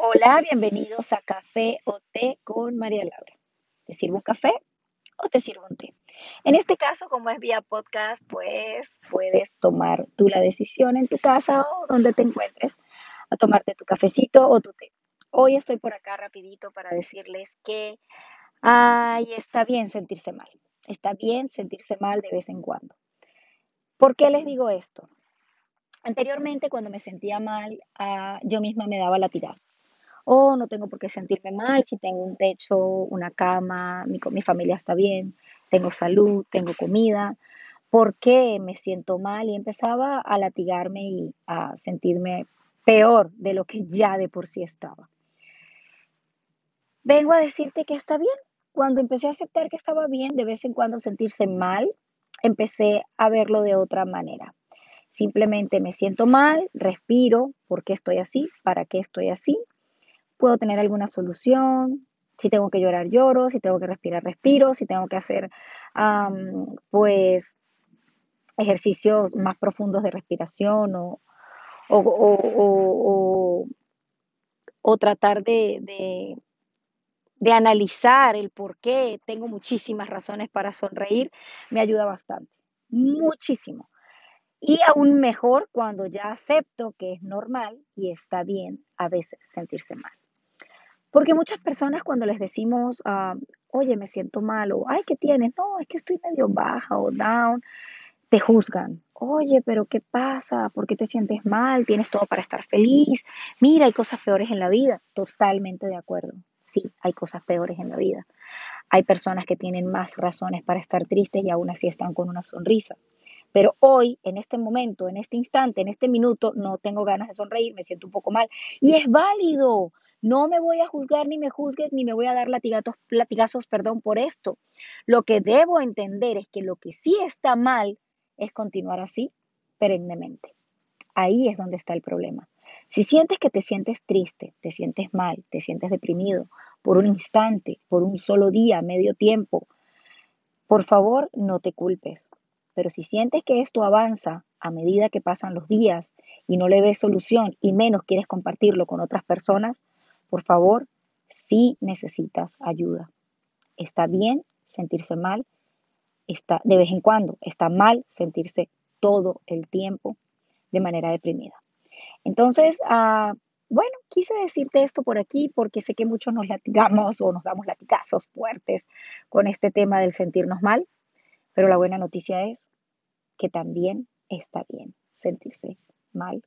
Hola, bienvenidos a Café o Té con María Laura. ¿Te sirvo un café o te sirvo un té? En este caso, como es vía podcast, pues puedes tomar tú la decisión en tu casa o donde te encuentres a tomarte tu cafecito o tu té. Hoy estoy por acá rapidito para decirles que ay, está bien sentirse mal. Está bien sentirse mal de vez en cuando. ¿Por qué les digo esto? Anteriormente, cuando me sentía mal, ah, yo misma me daba latigazos oh, no tengo por qué sentirme mal si tengo un techo, una cama, mi, mi familia está bien, tengo salud, tengo comida. ¿Por qué me siento mal? Y empezaba a latigarme y a sentirme peor de lo que ya de por sí estaba. Vengo a decirte que está bien. Cuando empecé a aceptar que estaba bien, de vez en cuando sentirse mal, empecé a verlo de otra manera. Simplemente me siento mal, respiro, ¿por qué estoy así? ¿Para qué estoy así? Puedo tener alguna solución. Si tengo que llorar, lloro. Si tengo que respirar, respiro. Si tengo que hacer, pues, ejercicios más profundos de respiración o, o, tratar de, de, de, analizar el por qué tengo muchísimas razones para sonreír, me ayuda bastante. Muchísimo. Y aún mejor cuando ya acepto que es normal y está bien a veces sentirse mal. Porque muchas personas cuando les decimos, ah, oye, me siento mal, o ay, ¿qué tienes? No, es que estoy medio baja o down, te juzgan. Oye, pero ¿qué pasa? ¿Por qué te sientes mal? Tienes todo para estar feliz. Mira, hay cosas peores en la vida. Totalmente de acuerdo. Sí, hay cosas peores en la vida. Hay personas que tienen más razones para estar tristes y aún así están con una sonrisa. Pero hoy, en este momento, en este instante, en este minuto, no tengo ganas de sonreír, me siento un poco mal. Y es válido. No me voy a juzgar ni me juzgues ni me voy a dar latigazos, latigazos perdón, por esto. Lo que debo entender es que lo que sí está mal es continuar así perennemente. Ahí es donde está el problema. Si sientes que te sientes triste, te sientes mal, te sientes deprimido por un instante, por un solo día, medio tiempo, por favor no te culpes. Pero si sientes que esto avanza a medida que pasan los días y no le ves solución y menos quieres compartirlo con otras personas, por favor, si necesitas ayuda. Está bien sentirse mal, está de vez en cuando, está mal sentirse todo el tiempo de manera deprimida. Entonces, ah, bueno, quise decirte esto por aquí porque sé que muchos nos latigamos o nos damos latigazos fuertes con este tema del sentirnos mal, pero la buena noticia es que también está bien sentirse mal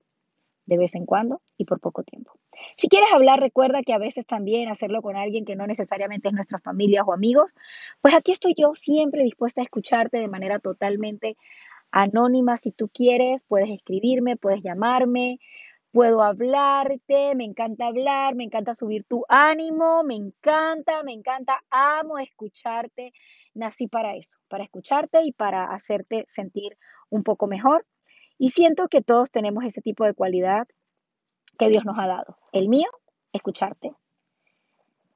de vez en cuando y por poco tiempo. Si quieres hablar, recuerda que a veces también hacerlo con alguien que no necesariamente es nuestra familia o amigos, pues aquí estoy yo siempre dispuesta a escucharte de manera totalmente anónima. Si tú quieres, puedes escribirme, puedes llamarme, puedo hablarte, me encanta hablar, me encanta subir tu ánimo, me encanta, me encanta, amo escucharte. Nací para eso, para escucharte y para hacerte sentir un poco mejor. Y siento que todos tenemos ese tipo de cualidad que Dios nos ha dado. El mío, escucharte.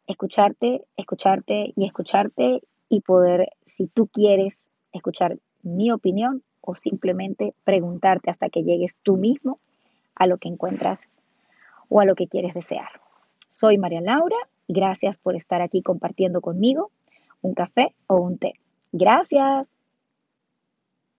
Escucharte, escucharte y escucharte y poder, si tú quieres escuchar mi opinión o simplemente preguntarte hasta que llegues tú mismo a lo que encuentras o a lo que quieres desear. Soy María Laura gracias por estar aquí compartiendo conmigo un café o un té. Gracias.